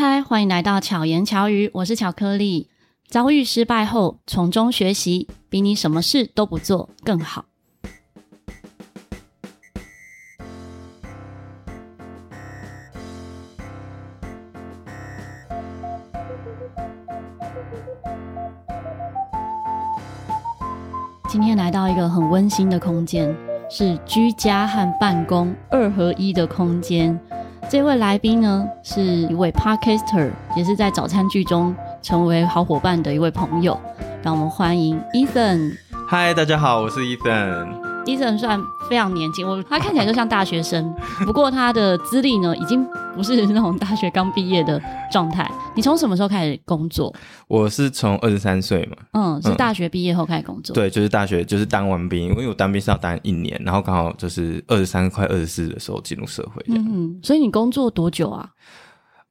嗨，欢迎来到巧言巧语，我是巧克力。遭遇失败后，从中学习，比你什么事都不做更好。今天来到一个很温馨的空间，是居家和办公二合一的空间。这位来宾呢，是一位 Podcaster，也是在早餐剧中成为好伙伴的一位朋友。让我们欢迎 Ethan。嗨，大家好，我是 Ethan。Ethan 算非常年轻，我他看起来就像大学生，不过他的资历呢，已经不是那种大学刚毕业的状态。你从什么时候开始工作？我是从二十三岁嘛，嗯，是大学毕业后开始工作。嗯、对，就是大学就是当完兵，因为我当兵是要当一年，然后刚好就是二十三快二十四的时候进入社会。嗯，所以你工作多久啊？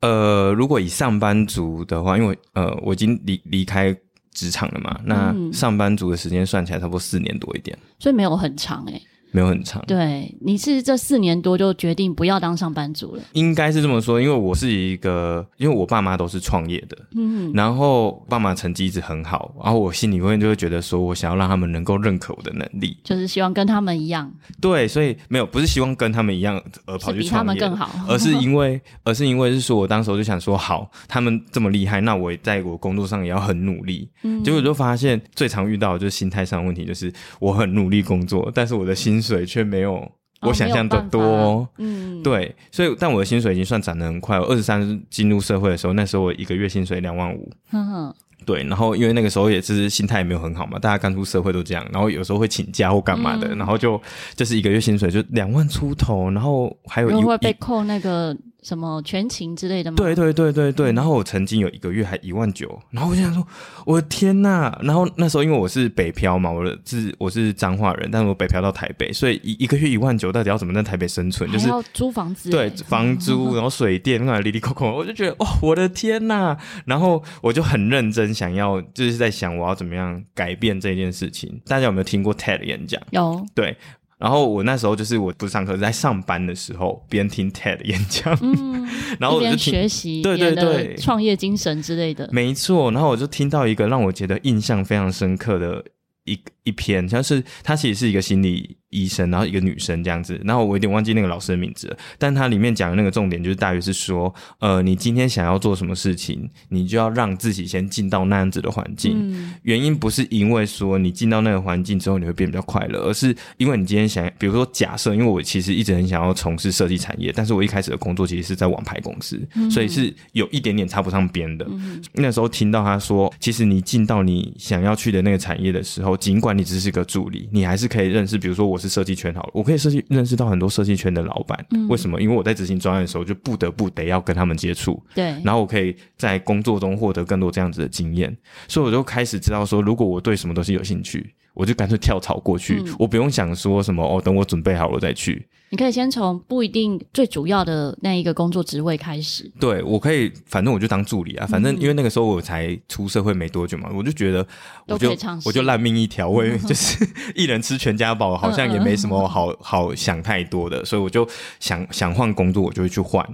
呃，如果以上班族的话，因为呃我已经离离开。职场了嘛？那上班族的时间算起来差不多四年多一点，所以没有很长哎、欸没有很长，对，你是这四年多就决定不要当上班族了，应该是这么说，因为我是一个，因为我爸妈都是创业的，嗯，然后爸妈成绩一直很好，然后我心里面就会觉得说，我想要让他们能够认可我的能力，就是希望跟他们一样，对，所以没有不是希望跟他们一样而跑去创业，他们更好，而是因为，而是因为是说我当时我就想说，好，他们这么厉害，那我在我工作上也要很努力，嗯，结果就发现最常遇到的就是心态上的问题，就是我很努力工作，但是我的薪水却没有。我想象的多，哦，嗯，对，所以但我的薪水已经算涨得很快。我二十三进入社会的时候，那时候我一个月薪水两万五，嗯哼，对，然后因为那个时候也是心态也没有很好嘛，大家刚出社会都这样，然后有时候会请假或干嘛的，嗯、然后就就是一个月薪水就两万出头，然后还有一会被扣那个。什么全勤之类的吗？对对对对对。然后我曾经有一个月还一万九，然后我就想说，我的天呐！然后那时候因为我是北漂嘛，我的是我是彰化人，但是我北漂到台北，所以一一个月一万九，到底要怎么在台北生存？就是要租房子，对，房租，然后水电，那里里扣扣，我就觉得哦，我的天呐！然后我就很认真想要，就是在想我要怎么样改变这件事情。大家有没有听过 TED 演讲？有，对。然后我那时候就是我不是上课，在上班的时候边听 TED 演讲，嗯、然后我就听学习，对对对，创业精神之类的，没错。然后我就听到一个让我觉得印象非常深刻的一一篇，像是它其实是一个心理。医生，然后一个女生这样子，然后我有点忘记那个老师的名字了，但他里面讲的那个重点就是大约是说，呃，你今天想要做什么事情，你就要让自己先进到那样子的环境。嗯，原因不是因为说你进到那个环境之后你会变比较快乐，而是因为你今天想，比如说假设，因为我其实一直很想要从事设计产业，但是我一开始的工作其实是在网拍公司，嗯，所以是有一点点插不上边的。嗯，那时候听到他说，其实你进到你想要去的那个产业的时候，尽管你只是个助理，你还是可以认识，比如说我是设计圈好了，我可以设计认识到很多设计圈的老板。嗯，为什么？因为我在执行专案的时候，就不得不得要跟他们接触。对，然后我可以在工作中获得更多这样子的经验，所以我就开始知道说，如果我对什么东西有兴趣，我就干脆跳槽过去，嗯，我不用想说什么哦，等我准备好了再去。你可以先从不一定最主要的那一个工作职位开始。对，我可以，反正我就当助理啊。反正因为那个时候我才出社会没多久嘛，我就觉得我就我就烂命一条，我就是 一人吃全家饱，好像也没什么好好想太多的，所以我就想想换工作，我就会去换。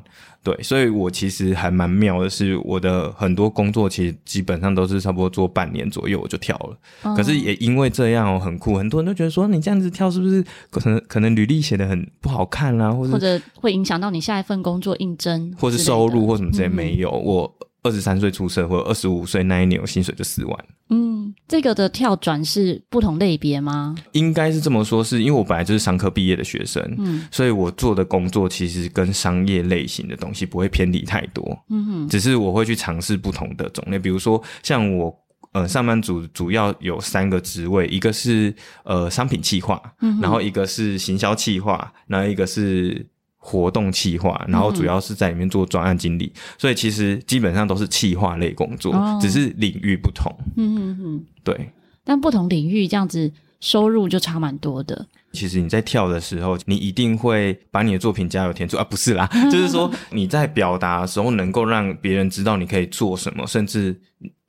对，所以我其实还蛮妙的是，我的很多工作其实基本上都是差不多做半年左右我就跳了。嗯、可是也因为这样哦，很酷，很多人都觉得说你这样子跳是不是可能可能履历写的很不好看啊，或者或者会影响到你下一份工作应征，或是收入或什么之类没有。嗯、我二十三岁出社会，二十五岁那一年我薪水就四万。嗯，这个的跳转是不同类别吗？应该是这么说，是因为我本来就是商科毕业的学生，嗯，所以我做的工作其实跟商业类型的东西不会偏离太多，嗯哼，只是我会去尝试不同的种类，比如说像我，呃，上班族主要有三个职位，一个是呃商品企划，嗯，然后一个是行销企划，然后一个是。活动企划，然后主要是在里面做专案经理，嗯、所以其实基本上都是企划类工作，哦、只是领域不同。嗯嗯嗯，对。但不同领域这样子收入就差蛮多的。其实你在跳的时候，你一定会把你的作品加油添醋啊，不是啦，就是说你在表达的时候能够让别人知道你可以做什么，甚至。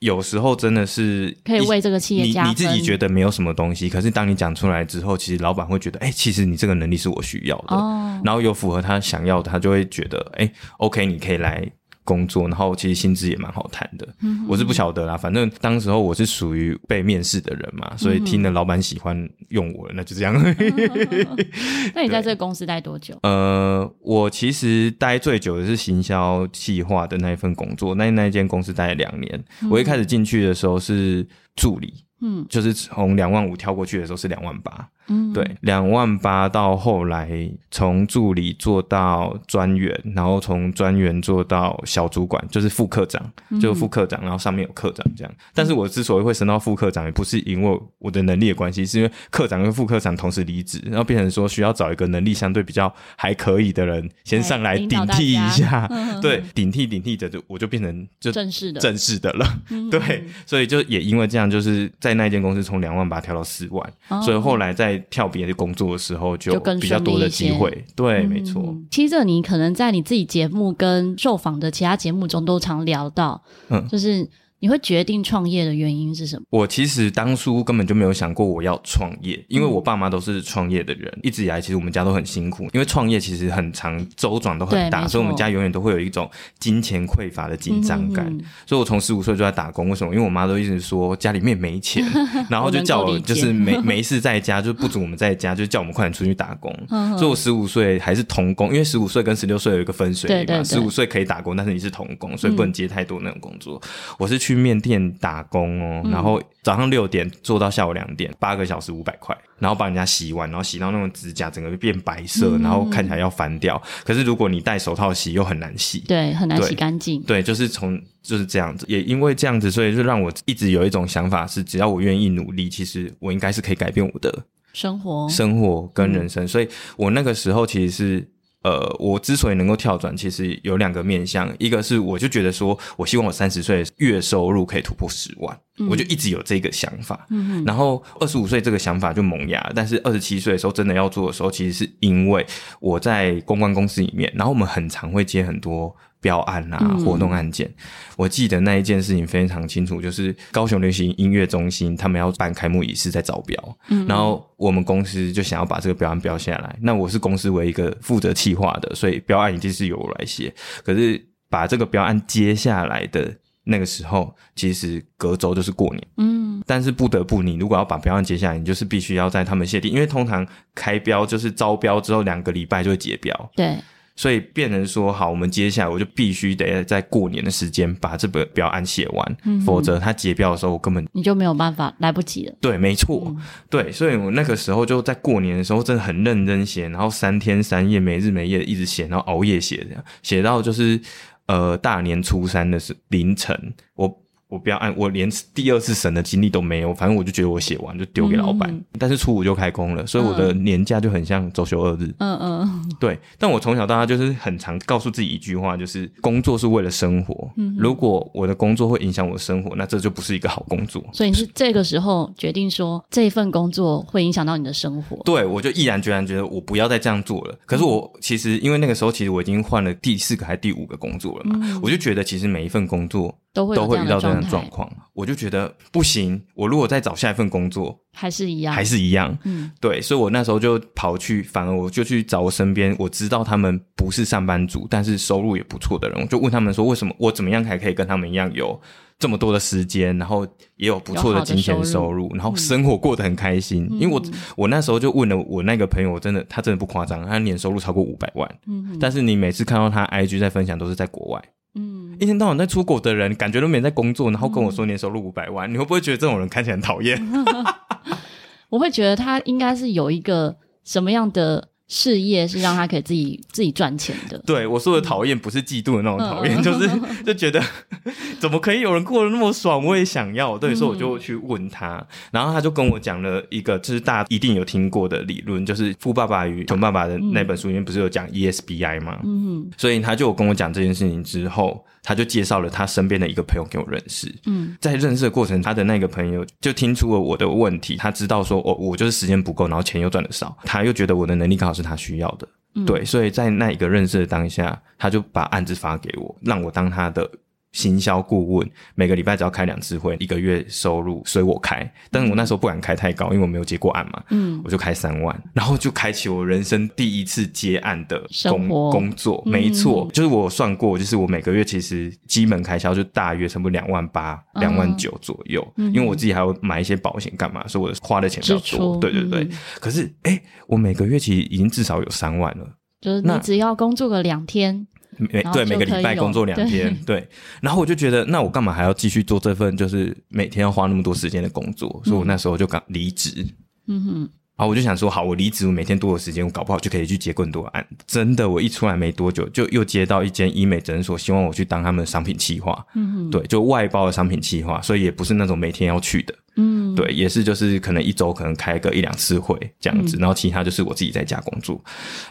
有时候真的是可以为这个企业家。你你自己觉得没有什么东西，可是当你讲出来之后，其实老板会觉得，哎、欸，其实你这个能力是我需要的，哦、然后有符合他想要的，他就会觉得，哎、欸，OK，你可以来工作，然后其实薪资也蛮好谈的。嗯、我是不晓得啦，反正当时候我是属于被面试的人嘛，所以听了老板喜欢用我，那就这样。那你在这个公司待多久？呃，我其实待最久的是行销企划的那一份工作，那那一间公司待了两年。嗯、我一开始进去的时候是助理。嗯，就是从两万五跳过去的时候是两万八，嗯，对，两万八到后来从助理做到专员，然后从专员做到小主管，就是副科长，就是副科长，然后上面有科长这样。但是我之所以会升到副科长，也不是因为我的能力的关系，是因为科长跟副科长同时离职，然后变成说需要找一个能力相对比较还可以的人先上来顶替一下 对，顶替顶替着就我就变成就正式的正式的了，对，所以就也因为这样，就是在。那间公司从两万把它调到四万，哦、所以后来在跳别的工作的时候，就比较多的机会。对，嗯、没错。其实这你可能在你自己节目跟受访的其他节目中都常聊到，嗯，就是。你会决定创业的原因是什么？我其实当初根本就没有想过我要创业，因为我爸妈都是创业的人，嗯、一直以来其实我们家都很辛苦，因为创业其实很长，周转都很大，所以我们家永远都会有一种金钱匮乏的紧张感。所以我从十五岁就在打工，为什么？因为我妈都一直说家里面没钱，然后就叫我就是没 没事在家，就不准我们在家，就叫我们快点出去打工。嗯、所以我十五岁还是童工，因为十五岁跟十六岁有一个分水岭嘛，十五岁可以打工，但是你是童工，所以不能接太多那种工作。嗯、我是去。去面店打工哦，然后早上六点做到下午两点，八个小时五百块，然后帮人家洗碗，然后洗到那种指甲整个变白色，然后看起来要翻掉。可是如果你戴手套洗，又很难洗，对，很难洗干净。对，就是从就是这样子，也因为这样子，所以就让我一直有一种想法是，只要我愿意努力，其实我应该是可以改变我的生活、生活跟人生。所以我那个时候其实是。呃，我之所以能够跳转，其实有两个面向，一个是我就觉得说，我希望我三十岁月收入可以突破十万，嗯、我就一直有这个想法。嗯，然后二十五岁这个想法就萌芽，但是二十七岁的时候真的要做的时候，其实是因为我在公关公司里面，然后我们很常会接很多。标案啊，活动案件，嗯、我记得那一件事情非常清楚，就是高雄流行音乐中心他们要办开幕仪式，在招标，嗯、然后我们公司就想要把这个标案标下来。那我是公司为一个负责企划的，所以标案一定是由我来写。可是把这个标案接下来的那个时候，其实隔周就是过年，嗯，但是不得不，你如果要把标案接下来，你就是必须要在他们谢定，因为通常开标就是招标之后两个礼拜就会结标，对。所以变成说，好，我们接下来我就必须得在过年的时间把这本标案写完，嗯、否则他结标的时候，我根本你就没有办法，来不及了。对，没错，嗯、对，所以我那个时候就在过年的时候，真的很认真写，然后三天三夜，没日没夜的一直写，然后熬夜写，这样写到就是呃大年初三的时凌晨，我。我不要按，我连第二次审的经历都没有，反正我就觉得我写完就丢给老板。嗯、但是初五就开工了，所以我的年假就很像周休二日。嗯嗯，对。但我从小到大就是很常告诉自己一句话，就是工作是为了生活。嗯，如果我的工作会影响我的生活，那这就不是一个好工作。所以你是这个时候决定说这份工作会影响到你的生活？对，我就毅然决然觉得我不要再这样做了。可是我其实因为那个时候其实我已经换了第四个还是第五个工作了嘛，嗯、我就觉得其实每一份工作。都会都会遇到这样的状况，我就觉得不行。我如果再找下一份工作，还是一样，还是一样。嗯，对，所以我那时候就跑去，反而我就去找我身边我知道他们不是上班族，但是收入也不错的人，我就问他们说，为什么我怎么样才可以跟他们一样有这么多的时间，然后也有不错的金钱收入，然后生活过得很开心？嗯、因为我我那时候就问了我那个朋友，我真的他真的不夸张，他年收入超过五百万。嗯，但是你每次看到他 IG 在分享，都是在国外。嗯，一天到晚在出国的人，感觉都没在工作，然后跟我说年收入五百万，嗯、你会不会觉得这种人看起来很讨厌？我会觉得他应该是有一个什么样的。事业是让他可以自己自己赚钱的。对，我说的讨厌不是嫉妒的那种讨厌，嗯、就是就觉得 怎么可以有人过得那么爽，我也想要。对，所以我就去问他，嗯、然后他就跟我讲了一个，就是大家一定有听过的理论，就是《富爸爸与穷爸爸》的那本书里面不是有讲 ESBI 吗？嗯，所以他就跟我讲这件事情之后。他就介绍了他身边的一个朋友给我认识。嗯，在认识的过程，他的那个朋友就听出了我的问题。他知道说，哦，我就是时间不够，然后钱又赚的少。他又觉得我的能力刚好是他需要的。嗯，对，所以在那一个认识的当下，他就把案子发给我，让我当他的行销顾问，每个礼拜只要开两次会，一个月收入随我开。但是我那时候不敢开太高，因为我没有接过案嘛。嗯，我就开三万，然后就开启我人生第一次接案的工工作。没错，就是我算过，就是我每个月其实基本开销就大约差不多两万八、两万九左右。因为我自己还要买一些保险干嘛，所以我花的钱比较多。对对对。可是，哎，我每个月其实已经至少有三万了。就是你只要工作个两天。每对每个礼拜工作两天，对，对，然后我就觉得，那我干嘛还要继续做这份就是每天要花那么多时间的工作？所以我那时候就刚离职。嗯哼，然后我就想说，好，我离职，我每天多的时间，我搞不好就可以去接更多案。真的，我一出来没多久，就又接到一间医美诊所，希望我去当他们的商品企划。嗯哼，对，就外包的商品企划，所以也不是那种每天要去的。嗯，对，也是就是可能一周可能开个一两次会这样子，嗯、然后其他就是我自己在家工作，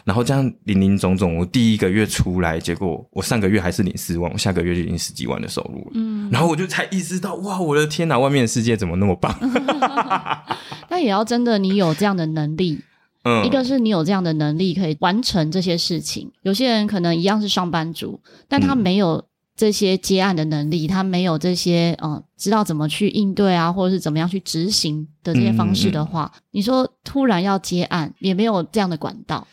然后这样林林总总，我第一个月出来，结果我上个月还是领四万，我下个月就领十几万的收入了。嗯，然后我就才意识到，哇，我的天哪，外面的世界怎么那么棒？那也要真的你有这样的能力，嗯，一个是你有这样的能力可以完成这些事情，有些人可能一样是上班族，但他没有。这些接案的能力，他没有这些嗯，知道怎么去应对啊，或者是怎么样去执行的这些方式的话，嗯、你说突然要接案，也没有这样的管道。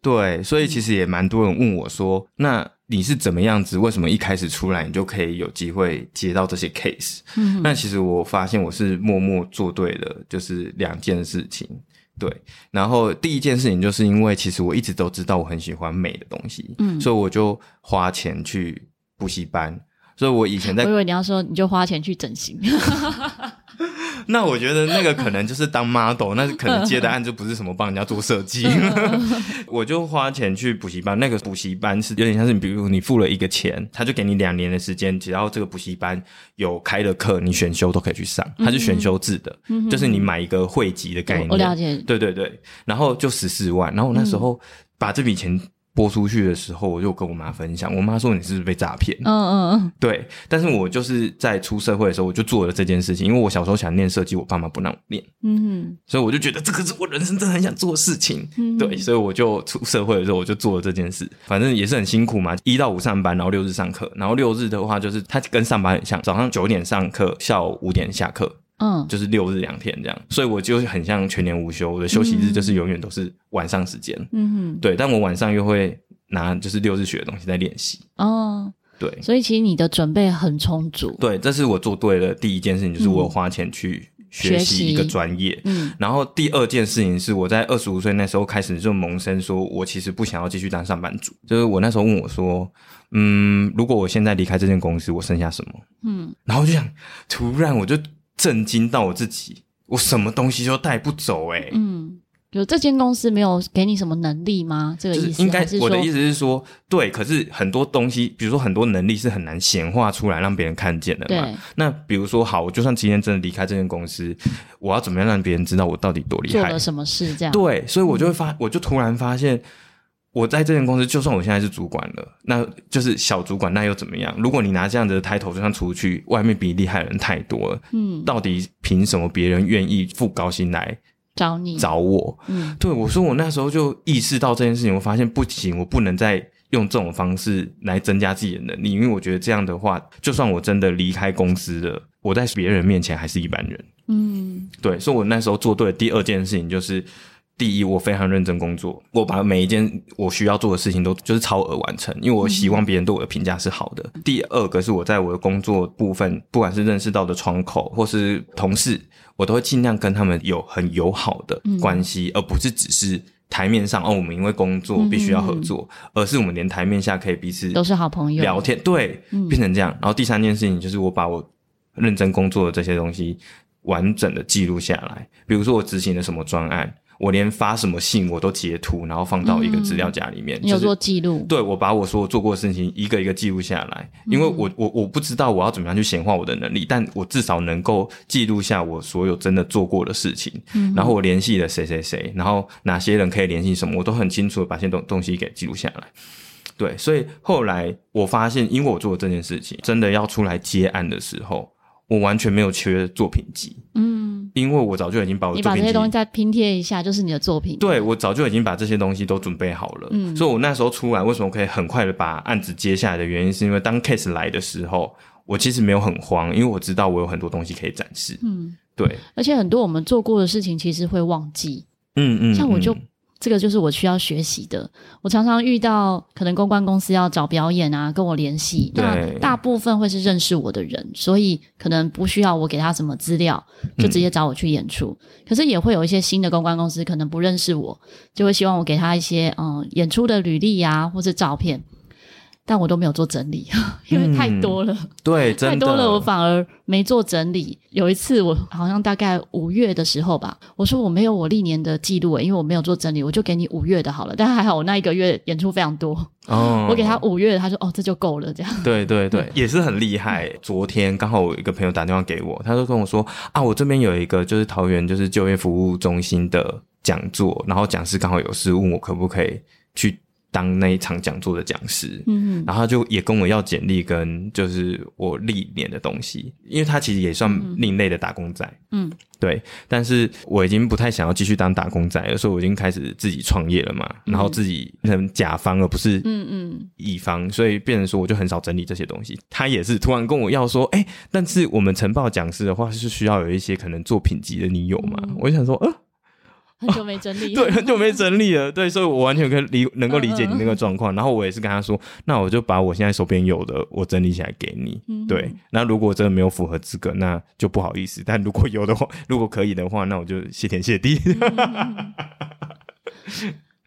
对，所以其实也蛮多人问我说：“嗯、那你是怎么样子？为什么一开始出来你就可以有机会接到这些 case？” 嗯，那其实我发现我是默默做对了，就是两件事情。对，然后第一件事情就是因为其实我一直都知道我很喜欢美的东西，嗯，所以我就花钱去。补习班，所以我以前在，我以为你要说你就花钱去整形，那我觉得那个可能就是当 model，那可能接的案就不是什么帮人家做设计，我就花钱去补习班。那个补习班是有点像是，比如你付了一个钱，他就给你两年的时间，只要这个补习班有开的课，你选修都可以去上，它是选修制的，嗯、就是你买一个会籍的概念。我了解，对对对，然后就十四万，然后我那时候把这笔钱。拨出去的时候，我就跟我妈分享。我妈说：“你是不是被诈骗？”嗯嗯嗯，对。但是我就是在出社会的时候，我就做了这件事情。因为我小时候想念设计，我爸妈不让我念。嗯哼，所以我就觉得这个是我人生真的很想做的事情。嗯，对，所以我就出社会的时候，我就做了这件事。反正也是很辛苦嘛，一到五上班，然后六日上课。然后六日的话，就是它跟上班很像，早上九点上课，下午五点下课。嗯，就是六日两天这样，所以我就很像全年无休。我的休息日就是永远都是晚上时间。嗯哼，对，但我晚上又会。拿就是六日学的东西在练习哦，对，所以其实你的准备很充足。对，这是我做对了第一件事情，就是我有花钱去学习一个专业。嗯，然后第二件事情是我在二十五岁那时候开始就萌生，说我其实不想要继续当上班族。就是我那时候问我说，嗯，如果我现在离开这间公司，我剩下什么？嗯，然后就想，突然我就震惊到我自己，我什么东西都带不走欸。嗯。就这间公司没有给你什么能力吗？这个意思应该是我的意思是说，对。可是很多东西，比如说很多能力是很难显化出来让别人看见的嘛。对。那比如说，好，我就算今天真的离开这间公司，我要怎么样让别人知道我到底多厉害？做了什么事？这样。对，所以我就会发，嗯、我就突然发现，我在这间公司，就算我现在是主管了，那就是小主管，那又怎么样？如果你拿这样子的 title 就算出去，外面比你厉害的人太多了，嗯，到底凭什么别人愿意付高薪来？找你找我，嗯，对，我说我那时候就意识到这件事情，我发现不行，我不能再用这种方式来增加自己的能力，因为我觉得这样的话，就算我真的离开公司了，我在别人面前还是一般人，嗯，对，所以我那时候做对的第二件事情就是。第一，我非常认真工作，我把每一件我需要做的事情都就是超额完成，因为我希望别人对我的评价是好的。嗯、第二个是我在我的工作部分，不管是认识到的窗口或是同事，我都会尽量跟他们有很友好的关系，嗯、而不是只是台面上哦，我们因为工作必须要合作，而是我们连台面下可以彼此都是好朋友聊天，对，嗯、变成这样。然后第三件事情就是我把我认真工作的这些东西完整的记录下来，比如说我执行了什么专案。我连发什么信我都截图，然后放到一个资料夹里面。你有做记录？对，我把我所有做过的事情一个一个记录下来，因为我我我不知道我要怎么样去显化我的能力，但我至少能够记录下我所有真的做过的事情。嗯，然后我联系了谁谁谁，然后哪些人可以联系什么，我都很清楚的把这些东东西给记录下来。对，所以后来我发现，因为我做了这件事情，真的要出来接案的时候，我完全没有缺作品集。嗯。因为我早就已经把我你把这些东西再拼贴一下，就是你的作品。对，我早就已经把这些东西都准备好了，嗯，所以我那时候出来为什么可以很快的把案子接下来的原因，是因为当 case 来的时候，我其实没有很慌，因为我知道我有很多东西可以展示。嗯，对。而且很多我们做过的事情，其实会忘记。嗯嗯。像我就。这个就是我需要学习的。我常常遇到可能公关公司要找表演啊，跟我联系，那大部分会是认识我的人，所以可能不需要我给他什么资料，就直接找我去演出。嗯、可是也会有一些新的公关公司可能不认识我，就会希望我给他一些嗯演出的履历啊，或者照片。但我都没有做整理，因为太多了。嗯、对，太多了，我反而没做整理。有一次，我好像大概五月的时候吧，我说我没有我历年的记录，因为我没有做整理，我就给你五月的好了。但还好，我那一个月演出非常多，哦，我给他五月，他说哦，这就够了，这样。对对对，也是很厉害。昨天刚好我一个朋友打电话给我，他就跟我说啊，我这边有一个就是桃园就是就业服务中心的讲座，然后讲师刚好有事问我可不可以去。当那一场讲座的讲师，嗯，然后他就也跟我要简历跟就是我历年的东西，因为他其实也算另类的打工仔，嗯，对，但是我已经不太想要继续当打工仔了，所以我已经开始自己创业了嘛，然后自己变成甲方而不是嗯嗯。乙方，所以变成说我就很少整理这些东西。他也是突然跟我要说，哎，但是我们晨报讲师的话是需要有一些可能作品集的，你有吗？嗯、我就想说，呃。很久没整理，对，很久没整理了，对，所以我完全可以理能够理解你那个状况。然后我也是跟他说，那我就把我现在手边有的我整理起来给你，对。那如果真的没有符合资格，那就不好意思。但如果有的话，如果可以的话，那我就谢天谢地。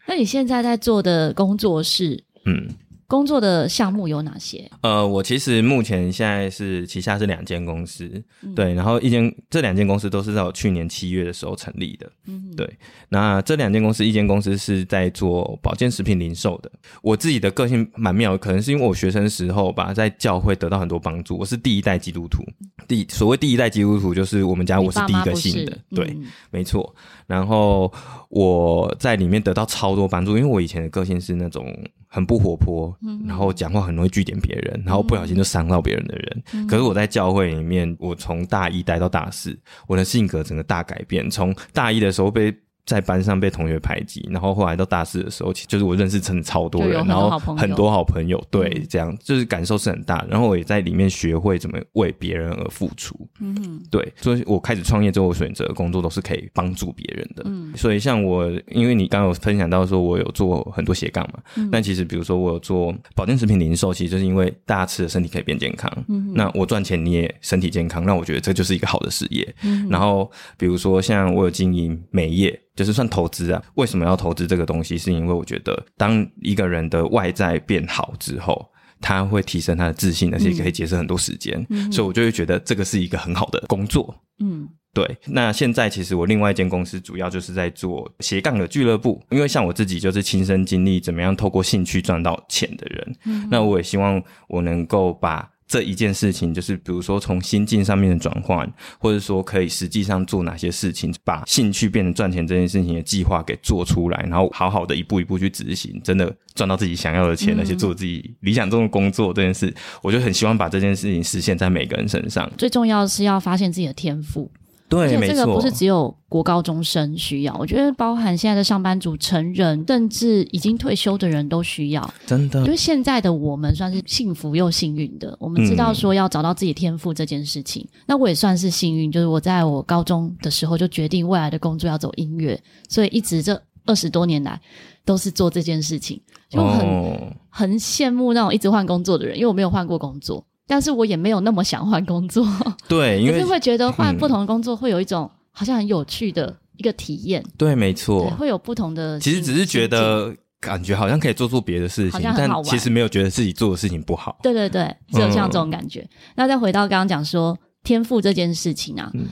那你现在在做的工作是？嗯。工作的项目有哪些？呃，我其实目前现在是旗下是两间公司，嗯、对，然后一间这两间公司都是在我去年七月的时候成立的，嗯，对。那这两间公司，一间公司是在做保健食品零售的。我自己的个性蛮妙，可能是因为我学生时候吧，在教会得到很多帮助。我是第一代基督徒，第所谓第一代基督徒就是我们家我是第一个信的，对，嗯、没错。然后我在里面得到超多帮助，因为我以前的个性是那种很不活泼，嗯、然后讲话很容易据点别人，然后不小心就伤到别人的人。嗯、可是我在教会里面，我从大一待到大四，我的性格整个大改变。从大一的时候被在班上被同学排挤，然后后来到大四的时候，就是我认识真的超多人，然后很多好朋友，对，嗯、这样就是感受是很大。然后我也在里面学会怎么为别人而付出，嗯，对，所以我开始创业之后，我选择工作都是可以帮助别人的。嗯，所以像我，因为你刚刚有分享到说我有做很多斜杠嘛，嗯、但其实比如说我有做保健食品零售，其实就是因为大家吃的身体可以变健康，嗯，那我赚钱你也身体健康，那我觉得这就是一个好的事业。嗯，然后比如说像我有经营美业。就是算投资啊？为什么要投资这个东西？是因为我觉得，当一个人的外在变好之后，他会提升他的自信，而且可以节省很多时间。嗯，所以我就会觉得这个是一个很好的工作。嗯，对。那现在其实我另外一间公司主要就是在做斜杠的俱乐部，因为像我自己就是亲身经历怎么样透过兴趣赚到钱的人。嗯，那我也希望我能够把。这一件事情，就是比如说从心境上面的转换，或者说可以实际上做哪些事情，把兴趣变成赚钱这件事情的计划给做出来，然后好好的一步一步去执行，真的赚到自己想要的钱，那些做自己理想中的工作这件事，我就很希望把这件事情实现在每个人身上。最重要的是要发现自己的天赋。对，这个不是只有国高中生需要，我觉得包含现在的上班族、成人，甚至已经退休的人都需要。真的，因为现在的我们算是幸福又幸运的，我们知道说要找到自己天赋这件事情。嗯、那我也算是幸运，就是我在我高中的时候就决定未来的工作要走音乐，所以一直这二十多年来都是做这件事情，就很、哦、很羡慕那种一直换工作的人，因为我没有换过工作。但是我也没有那么想换工作，对，因为是会觉得换不同的工作会有一种好像很有趣的一个体验。对，没错，会有不同的。其实只是觉得感觉好像可以做做别的事情，但其实没有觉得自己做的事情不好。对对对，只有像这种感觉。嗯、那再回到刚刚讲说天赋这件事情啊，嗯、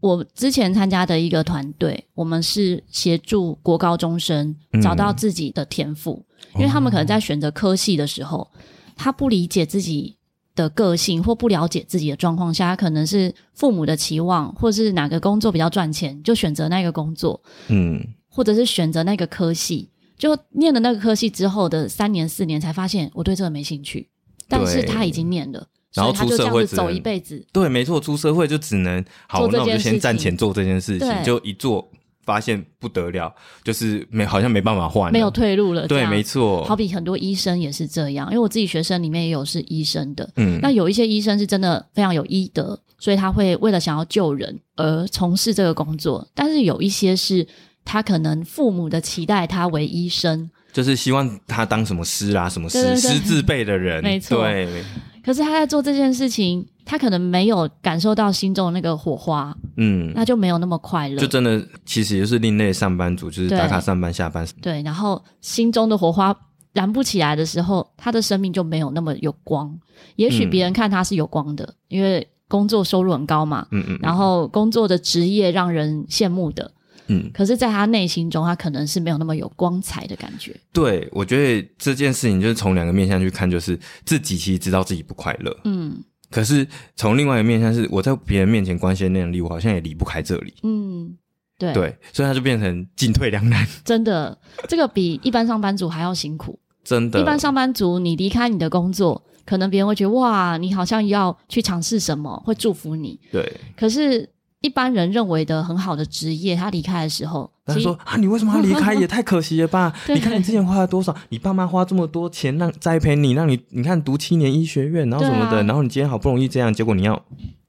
我之前参加的一个团队，我们是协助国高中生找到自己的天赋，嗯、因为他们可能在选择科系的时候，他不理解自己。的个性或不了解自己的状况下，他可能是父母的期望，或是哪个工作比较赚钱，就选择那个工作，嗯，或者是选择那个科系，就念了那个科系之后的三年四年，才发现我对这个没兴趣，但是他已经念了，然后出社会走一辈子，对，没错，出社会就只能好，那我就先暂且做这件事情，就一做发现不得了，就是没好像没办法换，没有退路了。对，没错。好比很多医生也是这样，因为我自己学生里面也有是医生的，嗯，那有一些医生是真的非常有医德，所以他会为了想要救人而从事这个工作，但是有一些是他可能父母的期待他为医生，就是希望他当什么师啊，什么师师字辈的人，没错。对。可是他在做这件事情，他可能没有感受到心中的那个火花，嗯，那就没有那么快乐。就真的其实就是另类上班族，就是打卡上班下班。对，然后心中的火花燃不起来的时候，他的生命就没有那么有光。也许别人看他是有光的，嗯、因为工作收入很高嘛，嗯，嗯嗯，然后工作的职业让人羡慕的。嗯，可是，在他内心中，他可能是没有那么有光彩的感觉。对，我觉得这件事情就是从两个面向去看，就是自己其实知道自己不快乐，嗯，可是从另外一个面向是，我在别人面前光鲜亮丽，我好像也离不开这里，嗯，对，对，所以他就变成进退两难。真的，这个比一般上班族还要辛苦。真的，一般上班族，你离开你的工作，可能别人会觉得哇，你好像要去尝试什么，会祝福你。对，可是。一般人认为的很好的职业，他离开的时候，他说啊，你为什么要离开？也太可惜了吧！你看你之前花了多少，你爸妈花这么多钱让栽培你，让你你看读七年医学院，然后什么的，啊、然后你今天好不容易这样，结果你要……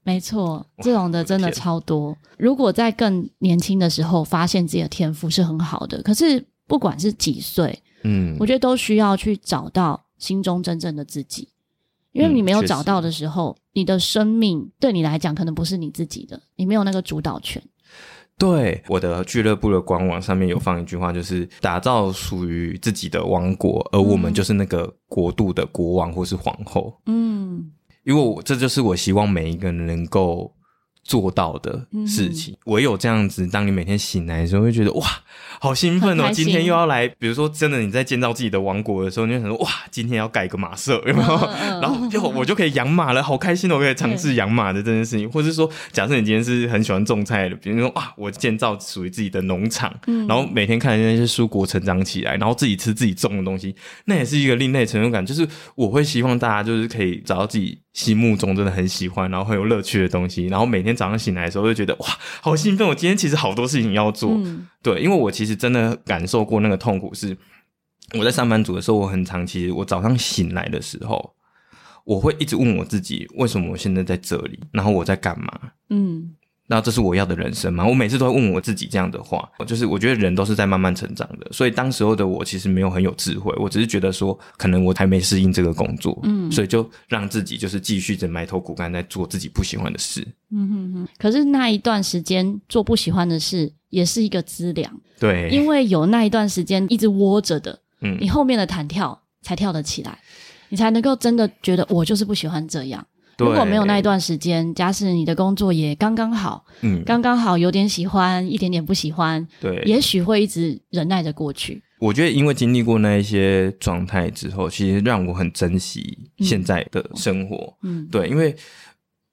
没错，这种的真的超多。如果在更年轻的时候发现自己的天赋是很好的，可是不管是几岁，嗯，我觉得都需要去找到心中真正的自己。因为你没有找到的时候，嗯、你的生命对你来讲可能不是你自己的，你没有那个主导权。对，我的俱乐部的官网上面有放一句话，就是打造属于自己的王国，而我们就是那个国度的国王或是皇后。嗯，因为我这就是我希望每一个人能够做到的事情，唯有这样子，当你每天醒来的时候，会觉得哇，好兴奋哦！今天又要来，比如说，真的你在建造自己的王国的时候，你就想说哇，今天要盖个马舍，有没有？然后就我就可以养马了，好开心哦！我可以尝试养马的这件事情，或者说，假设你今天是很喜欢种菜的，比如说哇，我建造属于自己的农场，然后每天看着那些蔬果成长起来，然后自己吃自己种的东西，那也是一个另类成就感。就是我会希望大家就是可以找到自己。心目中真的很喜欢，然后很有乐趣的东西，然后每天早上醒来的时候就觉得哇，好兴奋！我今天其实好多事情要做，嗯、对，因为我其实真的感受过那个痛苦，是我在上班族的时候，我很长期，我早上醒来的时候，我会一直问我自己，为什么我现在在这里，然后我在干嘛？嗯。那这是我要的人生吗？我每次都会问我自己这样的话，就是我觉得人都是在慢慢成长的，所以当时候的我其实没有很有智慧，我只是觉得说，可能我还没适应这个工作，嗯，所以就让自己就是继续着埋头苦干在做自己不喜欢的事，嗯哼哼。可是那一段时间做不喜欢的事也是一个资粮，对，因为有那一段时间一直窝着的，嗯，你后面的弹跳才跳得起来，你才能够真的觉得我就是不喜欢这样。如果没有那一段时间，假使你的工作也刚刚好，嗯，刚刚好有点喜欢，一点点不喜欢，对，也许会一直忍耐着过去。我觉得，因为经历过那一些状态之后，其实让我很珍惜现在的生活。嗯，对，因为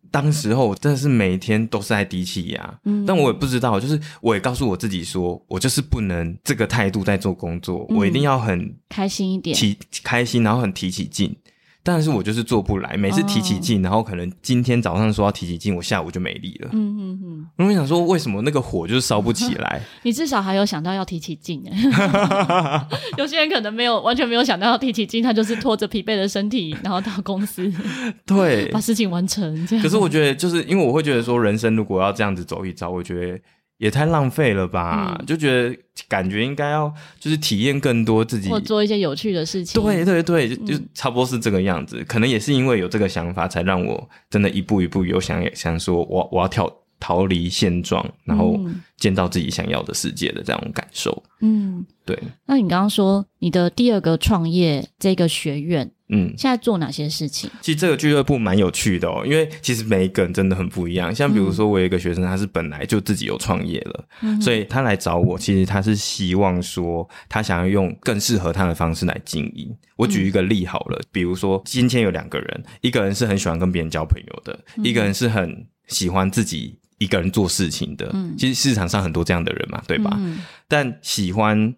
当时候真的是每天都是在低气压，嗯，但我也不知道，就是我也告诉我自己说，我就是不能这个态度在做工作，嗯，我一定要很开心一点，提开心，然后很提起劲。但是我就是做不来，每次提起劲，哦、然后可能今天早上说要提起劲，我下午就没力了。嗯嗯嗯。我想说，为什么那个火就是烧不起来？你至少还有想到要提起劲哎。有些人可能没有，完全没有想到要提起劲，他就是拖着疲惫的身体，然后到公司，对，把事情完成这样。可是我觉得，就是因为我会觉得说，人生如果要这样子走一遭，我觉得。也太浪费了吧！嗯、就觉得感觉应该要就是体验更多自己，或做一些有趣的事情。对对对，就、嗯、就差不多是这个样子。可能也是因为有这个想法，才让我真的一步一步有想想说我，我我要跳逃离现状，然后见到自己想要的世界的这种感受。嗯，对。那你刚刚说你的第二个创业这个学院。嗯，现在做哪些事情？其实这个俱乐部蛮有趣的哦，因为其实每一个人真的很不一样。像比如说，我有一个学生，他是本来就自己有创业了，嗯、所以他来找我，其实他是希望说，他想要用更适合他的方式来经营。我举一个例好了，嗯、比如说今天有两个人，一个人是很喜欢跟别人交朋友的，嗯、一个人是很喜欢自己一个人做事情的。嗯，其实市场上很多这样的人嘛，对吧？嗯、但喜欢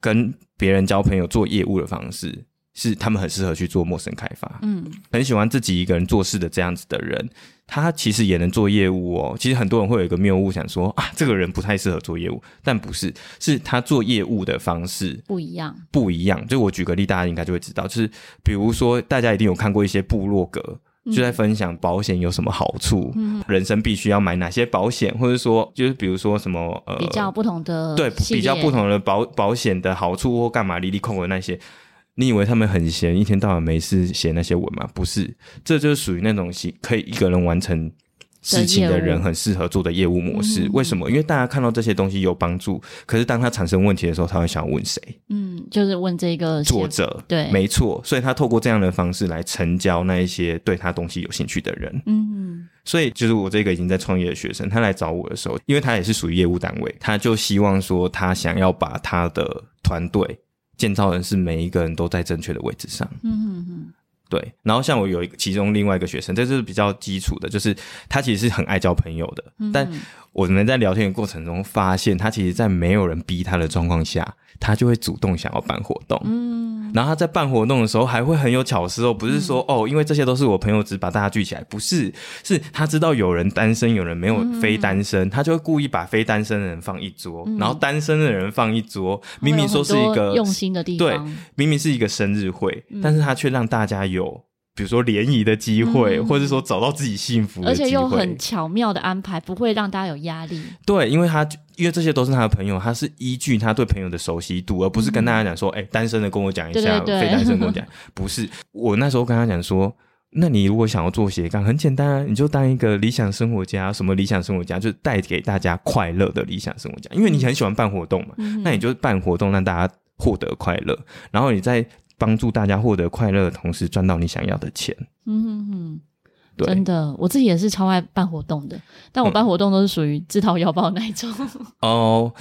跟别人交朋友、做业务的方式。是他们很适合去做陌生开发，嗯，很喜欢自己一个人做事的这样子的人，他其实也能做业务哦。其实很多人会有一个谬误，想说啊，这个人不太适合做业务，但不是，是他做业务的方式不一样，不一样。就我举个例，大家应该就会知道，就是比如说大家一定有看过一些部落格，就在分享保险有什么好处，嗯，人生必须要买哪些保险，或者说就是比如说什么呃，比较不同的对，比较不同的保保险的好处或干嘛，利利扣扣那些。你以为他们很闲，一天到晚没事写那些文吗？不是，这就是属于那种可以一个人完成事情的人，很适合做的业务模式。为什么？因为大家看到这些东西有帮助，可是当他产生问题的时候，他会想要问谁？嗯，就是问这个作者。对，没错。所以他透过这样的方式来成交那一些对他东西有兴趣的人。嗯，所以就是我这个已经在创业的学生，他来找我的时候，因为他也是属于业务单位，他就希望说他想要把他的团队。建造人是每一个人都在正确的位置上。嗯嗯嗯，对。然后像我有一个，其中另外一个学生，这就是比较基础的，就是他其实是很爱交朋友的，嗯、但我们在聊天的过程中发现，他其实，在没有人逼他的状况下。他就会主动想要办活动，嗯，然后他在办活动的时候还会很有巧思哦，不是说、嗯、哦，因为这些都是我朋友，只把大家聚起来，不是，是他知道有人单身，有人没有非单身，嗯、他就会故意把非单身的人放一桌，嗯、然后单身的人放一桌，明明说是一个用心的地方，对，明明是一个生日会，嗯、但是他却让大家有。比如说联谊的机会，嗯、或者说找到自己幸福而且又很巧妙的安排，不会让大家有压力。对，因为他因为这些都是他的朋友，他是依据他对朋友的熟悉度，而不是跟大家讲说，哎、嗯欸，单身的跟我讲一下，对对对，非单身跟我讲。不是，我那时候跟他讲说，那你如果想要做斜杠，很简单啊，你就当一个理想生活家。什么理想生活家？就是带给大家快乐的理想生活家。因为你很喜欢办活动嘛，嗯、那你就办活动让大家获得快乐，然后你再。帮助大家获得快乐的同时，赚到你想要的钱。嗯哼哼，对，真的，我自己也是超爱办活动的，但我办活动都是属于自掏腰包那一种。嗯、哦，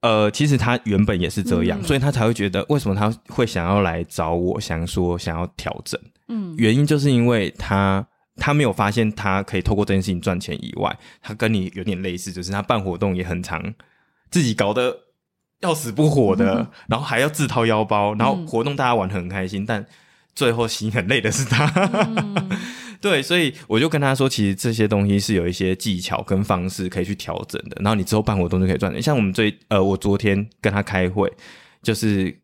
呃，其实他原本也是这样，嗯、所以他才会觉得为什么他会想要来找我，想说想要调整。嗯，原因就是因为他他没有发现他可以透过这件事情赚钱以外，他跟你有点类似，就是他办活动也很常自己搞得。要死不活的，嗯、然后还要自掏腰包，然后活动大家玩的很开心，嗯、但最后心很累的是他。嗯、对，所以我就跟他说，其实这些东西是有一些技巧跟方式可以去调整的。然后你之后办活动就可以赚钱。像我们最呃，我昨天跟他开会，就是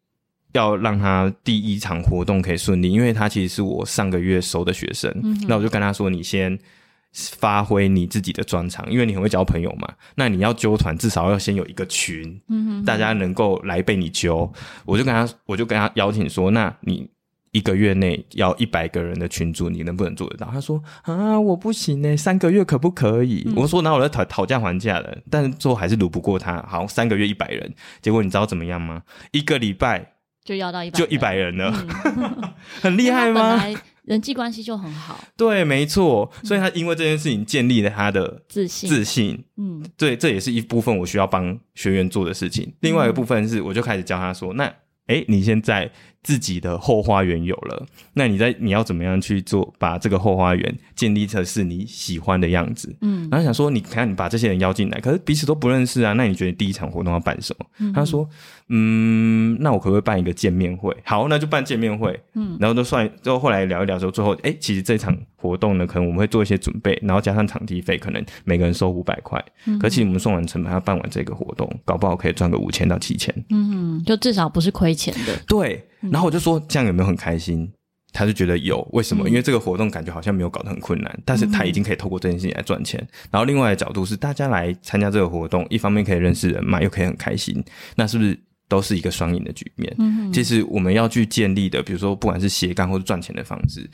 要让他第一场活动可以顺利，因为他其实是我上个月收的学生。嗯、那我就跟他说，你先。发挥你自己的专长，因为你很会交朋友嘛。那你要揪团，至少要先有一个群，嗯哼哼，大家能够来被你揪。我就跟他，我就跟他邀请说，那你一个月内要一百个人的群主，你能不能做得到？他说啊，我不行呢，三个月可不可以？嗯、我说那我在讨讨价还价的，但是最后还是撸不过他。好，三个月一百人，结果你知道怎么样吗？一个礼拜就要到一百，就一百人了，嗯、很厉害吗？人际关系就很好，对，没错，所以他因为这件事情建立了他的自信，自信，嗯，对，这也是一部分我需要帮学员做的事情。另外一个部分是，我就开始教他说，那。哎，你现在自己的后花园有了，那你在你要怎么样去做，把这个后花园建立成是你喜欢的样子？嗯，然后想说，你看你把这些人邀进来，可是彼此都不认识啊，那你觉得第一场活动要办什么？嗯、他说，嗯，那我可不可以办一个见面会？好，那就办见面会。嗯，然后都算，之后后来聊一聊之后，最后，哎，其实这场活动呢，可能我们会做一些准备，然后加上场地费，可能每个人收五百块。嗯哼，可其实我们算完成本，要办完这个活动，搞不好可以赚个五千到七千。嗯，就至少不是亏。钱的对，然后我就说这样有没有很开心？他就觉得有，为什么？嗯、因为这个活动感觉好像没有搞得很困难，但是他已经可以透过这件事情来赚钱。嗯、然后另外的角度是，大家来参加这个活动，一方面可以认识人嘛，又可以很开心，那是不是都是一个双赢的局面？嗯，其实我们要去建立的，比如说不管是斜杠或者赚钱的方式，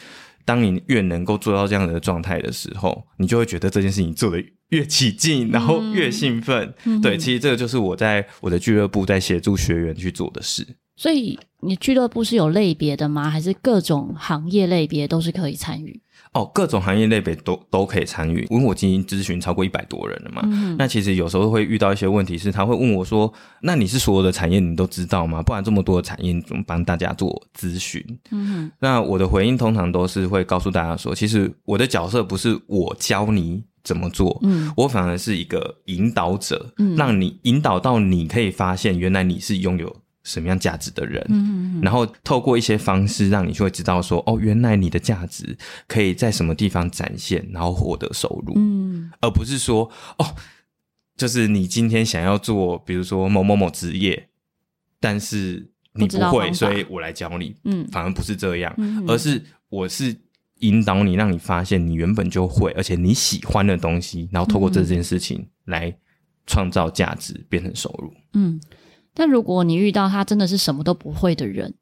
当你越能够做到这样的状态的时候，你就会觉得这件事情做得越起劲，然后越兴奋。嗯、对，其实这个就是我在我的俱乐部在协助学员去做的事。所以你俱乐部是有类别的吗？还是各种行业类别都是可以参与？哦，各种行业类别都都可以参与，因为我经营咨询超过一百多人了嘛。嗯、那其实有时候会遇到一些问题，是他会问我说：“那你是所有的产业你都知道吗？不然这么多的产业，你怎么帮大家做咨询？”嗯，那我的回应通常都是会告诉大家说：“其实我的角色不是我教你怎么做，嗯，我反而是一个引导者，嗯，让你引导到你可以发现，原来你是拥有。”什么样价值的人，嗯，然后透过一些方式让你就会知道说，哦，原来你的价值可以在什么地方展现，然后获得收入，嗯，而不是说，哦，就是你今天想要做，比如说某某某职业，但是你不会，不所以我来教你，嗯，反而不是这样，嗯，而是我是引导你，让你发现你原本就会，而且你喜欢的东西，然后透过这件事情来创造价值，变成收入，嗯。但如果你遇到他真的是什么都不会的人，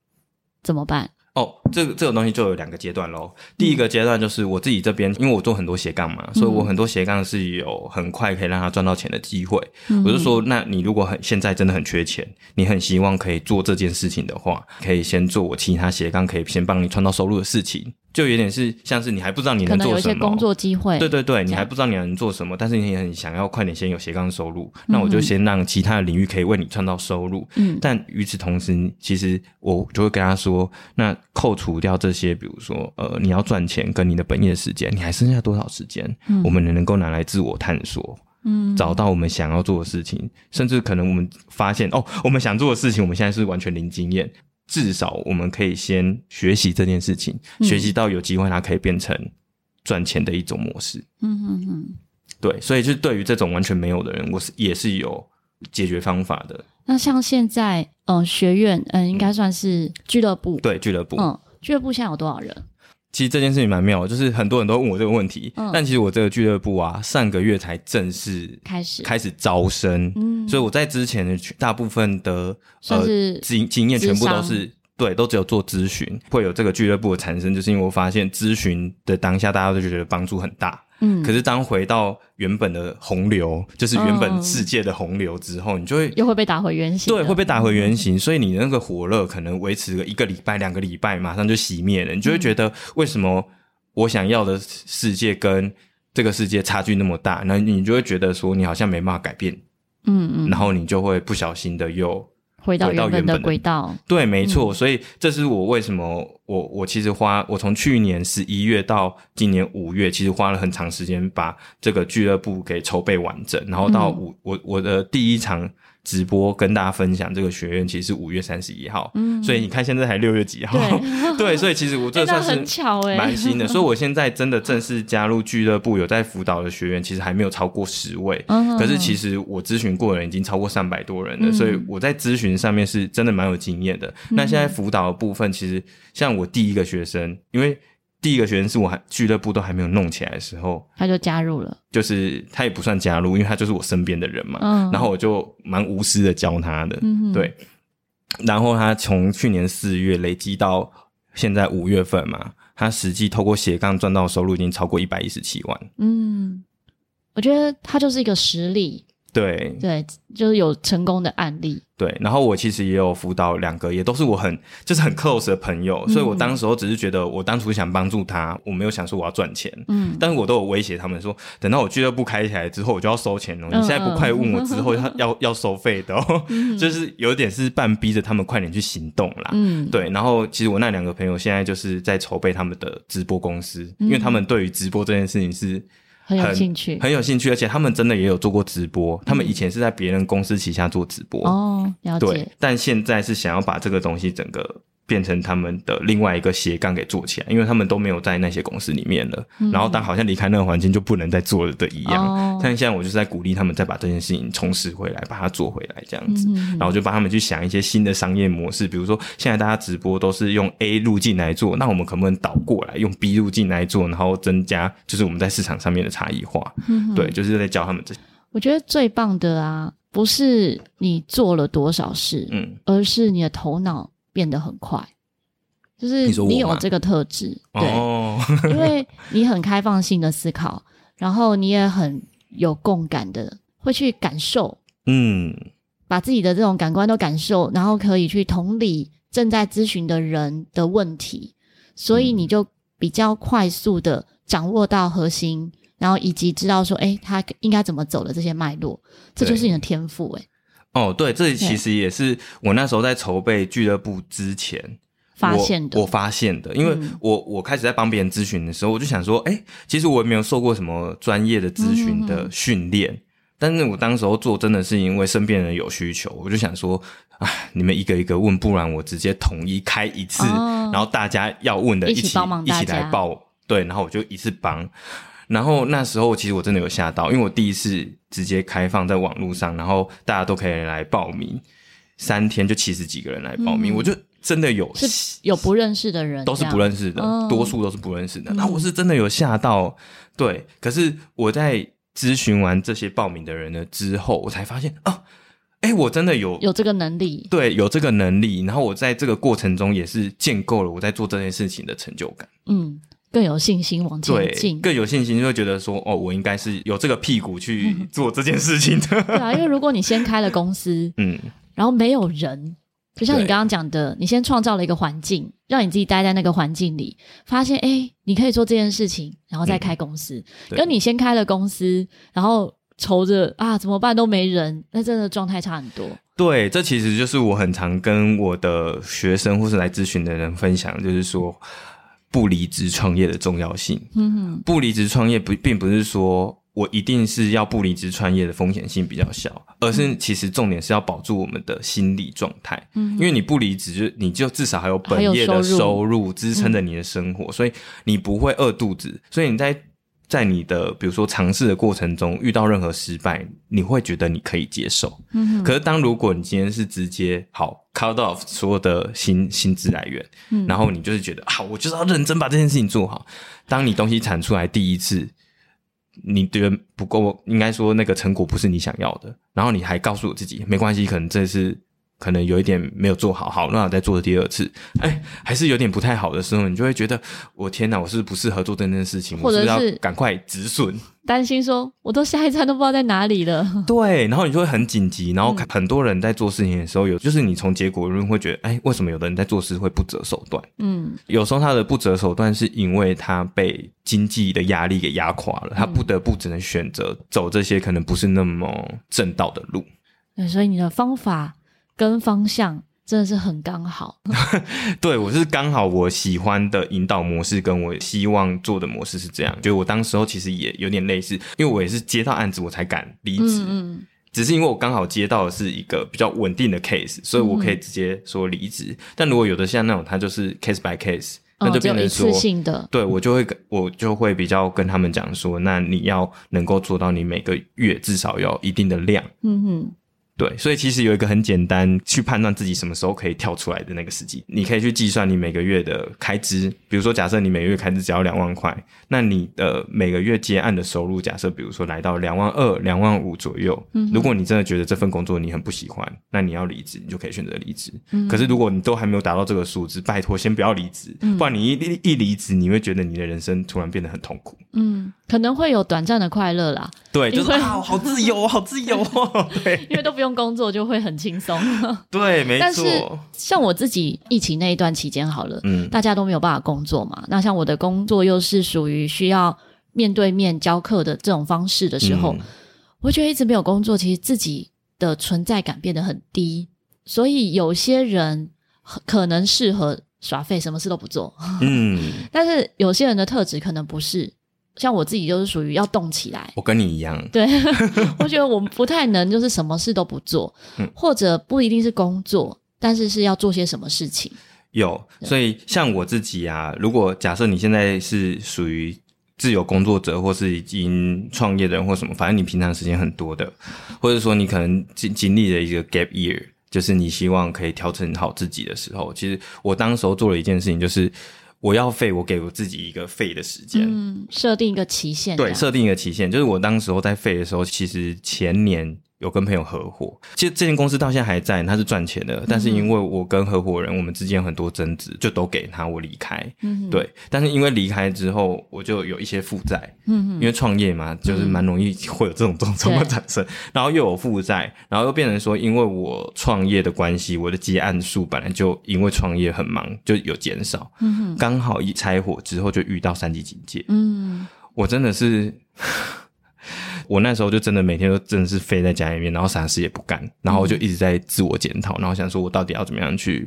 怎么办？哦，这个这个东西就有两个阶段喽。第一个阶段就是我自己这边，因为我做很多斜杠嘛，所以我很多斜杠是有很快可以让他赚到钱的机会。嗯、我就说，那你如果很现在真的很缺钱，你很希望可以做这件事情的话，可以先做我其他斜杠可以先帮你创造收入的事情。就有点是像是你还不知道你能做什么，可能有一些工作机会。对对对，你还不知道你能做什么，但是你也很想要快点先有斜杠收入，那我就先让其他的领域可以为你创造收入。嗯，但与此同时，其实我就会跟他说，那扣除掉这些，比如说呃，你要赚钱跟你的本业时间，你还剩下多少时间？嗯，我们能够拿来自我探索，嗯，找到我们想要做的事情，甚至可能我们发现哦，我们想做的事情，我们现在是完全零经验。至少我们可以先学习这件事情，嗯、学习到有机会它可以变成赚钱的一种模式。嗯嗯嗯，对，所以就对于这种完全没有的人，我是也是有解决方法的。那像现在，嗯、呃，学院，嗯、呃，应该算是俱乐部。对，俱乐部。嗯，俱乐部现在有多少人？其实这件事情蛮妙，就是很多人都问我这个问题，嗯、但其实我这个俱乐部啊，上个月才正式开始。开始招生，嗯，所以我在之前的大部分的呃经经验全部都是对，都只有做咨询，会有这个俱乐部的产生，就是因为我发现咨询的当下，大家都觉得帮助很大。嗯，可是当回到原本的洪流，就是原本世界的洪流之后，嗯、你就会又会被打回原形。对，会被打回原形，所以你那个火热可能维持个一个礼拜、两个礼拜，马上就熄灭了。你就会觉得，为什么我想要的世界跟这个世界差距那么大？那你就会觉得说，你好像没办法改变。嗯嗯，然后你就会不小心的又。回到原本的轨道，对，没错，嗯、所以这是我为什么我我其实花我从去年十一月到今年五月，其实花了很长时间把这个俱乐部给筹备完整，然后到五、嗯、我我的第一场。直播跟大家分享这个学院，其实是五月三十一号，嗯，所以你看现在才六月几号，对，对，所以其实我这算是 很巧诶，蛮新的，所以我现在真的正式加入俱乐部，有在辅导的学员，其实还没有超过十位，嗯，可是其实我咨询过的人已经超过三百多人了，嗯，所以我在咨询上面是真的蛮有经验的。嗯，那现在辅导的部分，其实像我第一个学生，因为。第一个学生是我还俱乐部都还没有弄起来的时候，他就加入了。就是他也不算加入，因为他就是我身边的人嘛。嗯。然后我就蛮无私的教他的，嗯，对。然后他从去年四月累积到现在五月份嘛，他实际透过斜杠赚到收入已经超过一百一十七万。嗯，我觉得他就是一个实例。对对，就是有成功的案例。对，然后我其实也有辅导两个，也都是我很就是很 close 的朋友，嗯、所以我当时候只是觉得，我当初想帮助他，我没有想说我要赚钱。嗯，但是我都有威胁他们说，等到我俱乐部开起来之后，我就要收钱哦。嗯、你现在不快问我之后要要要收费的哦，嗯、就是有点是半逼着他们快点去行动啦。嗯，对。然后其实我那两个朋友现在就是在筹备他们的直播公司，嗯、因为他们对于直播这件事情是。很有兴趣，很有兴趣，而且他们真的也有做过直播。嗯、他们以前是在别人公司旗下做直播哦，了解。对，但现在是想要把这个东西整个。变成他们的另外一个斜杠给做起来，因为他们都没有在那些公司里面了。嗯、然后当好像离开那个环境就不能再做了的一样。哦、但现在我就是在鼓励他们再把这件事情重拾回来，把它做回来这样子。嗯、然后就帮他们去想一些新的商业模式，比如说现在大家直播都是用 A 路径来做，那我们可不可以倒过来用 B 路径来做，然后增加就是我们在市场上面的差异化？嗯、对，就是在教他们这些。我觉得最棒的啊，不是你做了多少事，嗯，而是你的头脑变得很快。就是你有这个特质，对，哦、因为你很开放性的思考，然后你也很有共感的，会去感受，嗯，把自己的这种感官都感受，然后可以去同理正在咨询的人的问题，所以你就比较快速的掌握到核心，然后以及知道说，诶，他应该怎么走的这些脉络，这就是你的天赋，诶。哦，对，这其实也是我那时候在筹备俱乐部之前。发现的，我发现的，因为我我开始在帮别人咨询的时候，我就想说，哎，其实我也没有受过什么专业的咨询的训练，但是我当时候做真的是因为身边人有需求，我就想说，啊，你们一个一个问，不然我直接统一开一次，哦、然后大家要问的一起一起，一起来报，对，然后我就一次帮。然后那时候其实我真的有吓到，因为我第一次直接开放在网络上，然后大家都可以来报名，三天就七十几个人来报名，嗯、我就真的有是有不认识的人，都是不认识的，哦、多数都是不认识的。那我是真的有吓到，对。可是我在咨询完这些报名的人呢之后，我才发现啊，哎，我真的有有这个能力，对，有这个能力。然后我在这个过程中也是建构了我在做这件事情的成就感，嗯。更有信心往前进，更有信心就会觉得说，哦，我应该是有这个屁股去 做这件事情的。嗯、对啊，因为如果你先开了公司，嗯，然后没有人，就像你刚刚讲的，你先创造了一个环境，让你自己待在那个环境里，发现哎，你可以做这件事情，然后再开公司。嗯、跟你先开了公司，然后愁着啊怎么办都没人，那真的状态差很多。对，这其实就是我很常跟我的学生或是来咨询的人分享，就是说。不离职创业的重要性。嗯哼，不离职创业不并不是说我一定是要不离职创业的风险性比较小，而是其实重点是要保住我们的心理状态。嗯，因为你不离职，就你就至少还有本业的收入支撑着你的生活，所以你不会饿肚子。所以你在。在你的比如说尝试的过程中遇到任何失败，你会觉得你可以接受。嗯哼。可是当如果你今天是直接好 cut off 所有的薪薪资来源，嗯，然后你就是觉得好，我就是要认真把这件事情做好。当你东西产出来第一次，你觉得不够，应该说那个成果不是你想要的，然后你还告诉我自己没关系，可能这是。可能有一点没有做好，好，那我再做第二次，哎，还是有点不太好的时候，你就会觉得，我天哪，我是不适合做这件事情，或者是要赶快止损，担心说，我都下一餐都不知道在哪里了。对，然后你就会很紧急，然后很多人在做事情的时候，有就是你从结果论会觉得，哎，为什么有的人在做事会不择手段？嗯，有时候他的不择手段是因为他被经济的压力给压垮了，他不得不只能选择走这些可能不是那么正道的路。对，所以你的方法。跟方向真的是很刚好，对，我是刚好我喜欢的引导模式，跟我希望做的模式是这样。就我当时候其实也有点类似，因为我也是接到案子我才敢离职，嗯嗯，只是因为我刚好接到的是一个比较稳定的 case，所以我可以直接说离职。嗯、但如果有的像那种他就是 case by case，那就变成说，一次性的，对，我就会我就会比较跟他们讲说，那你要能够做到你每个月至少要一定的量，嗯哼。对，所以其实有一个很简单去判断自己什么时候可以跳出来的那个时机，你可以去计算你每个月的开支。比如说，假设你每个月开支只要两万块，那你的每个月接案的收入，假设比如说来到两万二、两万五左右。嗯。如果你真的觉得这份工作你很不喜欢，那你要离职，你就可以选择离职。嗯。可是如果你都还没有达到这个数字，拜托先不要离职，嗯。不然你一一离职，你会觉得你的人生突然变得很痛苦。嗯，可能会有短暂的快乐啦。对，就是啊，好自由，好自由哦。对，因为都不用。工作就会很轻松，对，没错。但是像我自己疫情那一段期间，好了，嗯，大家都没有办法工作嘛。那像我的工作又是属于需要面对面教课的这种方式的时候，嗯、我觉得一直没有工作，其实自己的存在感变得很低。所以有些人可能适合耍废，什么事都不做，嗯，但是有些人的特质可能不是。像我自己就是属于要动起来，我跟你一样。对，我觉得我们不太能，就是什么事都不做，嗯、或者不一定是工作，但是是要做些什么事情。有，所以像我自己啊，如果假设你现在是属于自由工作者，或是已经创业的人，或什么，反正你平常时间很多的，或者说你可能经经历了一个 gap year，就是你希望可以调整好自己的时候，其实我当时候做了一件事情，就是。我要废，我给我自己一个废的时间，嗯，设定一个期限。对，设定一个期限，就是我当时候在废的时候，其实前年。有跟朋友合伙，其实这间公司到现在还在，它是赚钱的。但是因为我跟合伙人，我们之间有很多争执，就都给他，我离开。嗯，对。但是因为离开之后，我就有一些负债。嗯哼，因为创业嘛，就是蛮容易会有这种状况 产生。然后又有负债，然后又变成说，因为我创业的关系，我的接案数本来就因为创业很忙，就有减少。嗯哼，刚好一拆伙之后，就遇到三级警戒。嗯，我真的是。我那时候就真的每天都真的是废在家里面，然后啥事也不干，然后我就一直在自我检讨，然后想说我到底要怎么样去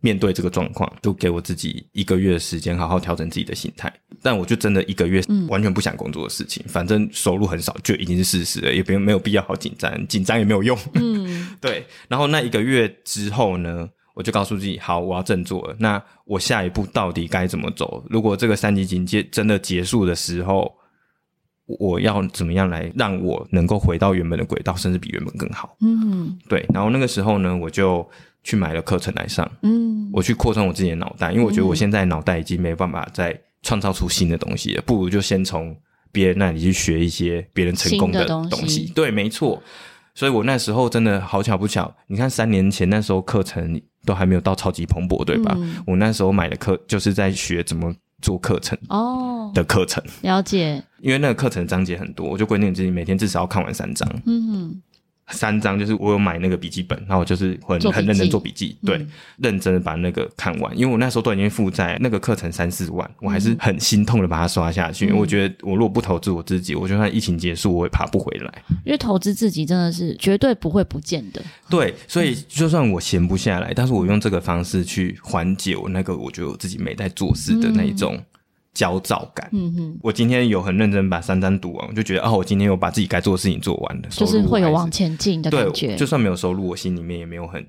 面对这个状况，就给我自己一个月的时间，好好调整自己的心态。但我就真的一个月完全不想工作的事情，嗯、反正收入很少，就已经是事实了，也不用没有必要好紧张，紧张也没有用。嗯，对。然后那一个月之后呢，我就告诉自己，好，我要振作了。那我下一步到底该怎么走？如果这个三级警戒真的结束的时候，我要怎么样来让我能够回到原本的轨道，甚至比原本更好？嗯，对。然后那个时候呢，我就。去买了课程来上，嗯，我去扩充我自己的脑袋，因为我觉得我现在脑袋已经没办法再创造出新的东西了，不如就先从别人那里去学一些别人成功的东西。东西对，没错。所以我那时候真的好巧不巧，你看三年前那时候课程都还没有到超级蓬勃，对吧？嗯、我那时候买的课就是在学怎么做课程哦的课程，了解。因为那个课程章节很多，我就规定自己每天至少要看完三章。嗯。三章就是我有买那个笔记本，然后我就是很很认真做笔记，对，嗯、认真的把那个看完。因为我那时候都已经负债那个课程三四万，我还是很心痛的把它刷下去。嗯、因为我觉得我如果不投资我自己，我就算疫情结束，我也爬不回来。因为投资自己真的是绝对不会不见的。对，所以就算我闲不下来，但是我用这个方式去缓解我那个我觉得我自己没在做事的那一种。嗯焦躁感。嗯哼，我今天有很认真把三章读完，我就觉得哦，我今天有把自己该做的事情做完了，就是会有往前进的感觉。就算没有收入，我心里面也没有很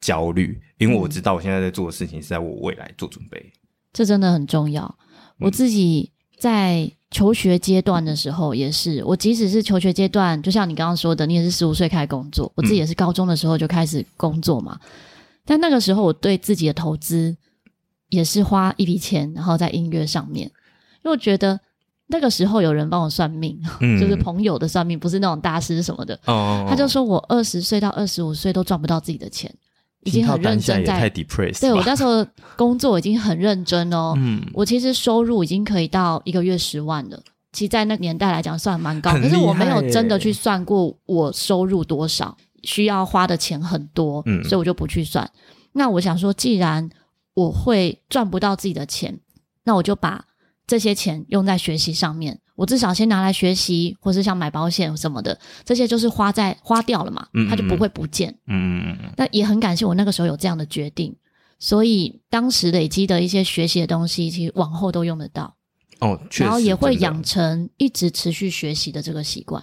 焦虑，因为我知道我现在在做的事情是在我未来做准备。这真的很重要。我自己在求学阶段的时候也是，我即使是求学阶段，就像你刚刚说的，你也是十五岁开始工作，我自己也是高中的时候就开始工作嘛。嗯、但那个时候，我对自己的投资。也是花一笔钱，然后在音乐上面，因为我觉得那个时候有人帮我算命，嗯、就是朋友的算命，不是那种大师什么的。哦，他就说我二十岁到二十五岁都赚不到自己的钱，已经很认真在。太 depressed。对，我那时候工作已经很认真哦。嗯，我其实收入已经可以到一个月十万了，其实在那个年代来讲算蛮高，可是我没有真的去算过我收入多少，需要花的钱很多，嗯，所以我就不去算。那我想说，既然我会赚不到自己的钱，那我就把这些钱用在学习上面。我至少先拿来学习，或是像买保险什么的，这些就是花在花掉了嘛，它就不会不见。嗯嗯嗯。那也很感谢我那个时候有这样的决定，所以当时累积的一些学习的东西，其实往后都用得到。哦，确实。然后也会养成一直持续学习的这个习惯。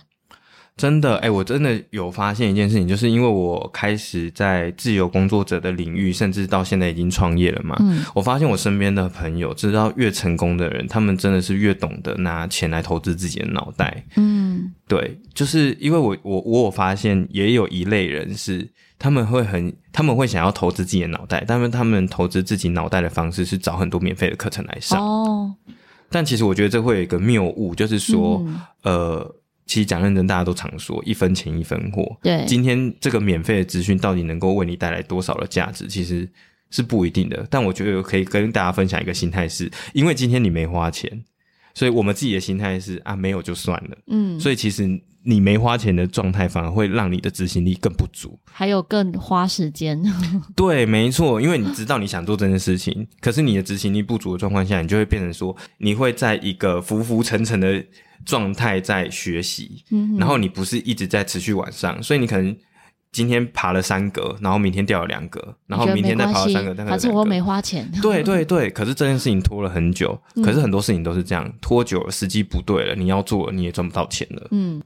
真的，哎、欸，我真的有发现一件事情，就是因为我开始在自由工作者的领域，甚至到现在已经创业了嘛。嗯，我发现我身边的朋友，知道越成功的人，他们真的是越懂得拿钱来投资自己的脑袋。嗯，对，就是因为我我我有发现，也有一类人是他们会很他们会想要投资自己的脑袋，但是他们投资自己脑袋的方式是找很多免费的课程来上。哦，但其实我觉得这会有一个谬误，就是说，嗯、呃。其实讲认真，大家都常说一分钱一分货。对，今天这个免费的资讯到底能够为你带来多少的价值，其实是不一定的。但我觉得可以跟大家分享一个心态是，因为今天你没花钱，所以我们自己的心态是啊，没有就算了。嗯，所以其实你没花钱的状态，反而会让你的执行力更不足，还有更花时间。对，没错，因为你知道你想做这件事情，可是你的执行力不足的状况下，你就会变成说，你会在一个浮浮沉沉的。状态在学习，嗯、然后你不是一直在持续往上，所以你可能今天爬了三格，然后明天掉了两格，然后明天再爬了三格，但是我又没花钱。对对对，可是这件事情拖了很久，嗯、可是很多事情都是这样，拖久了时机不对了，你要做了你也赚不到钱了。嗯。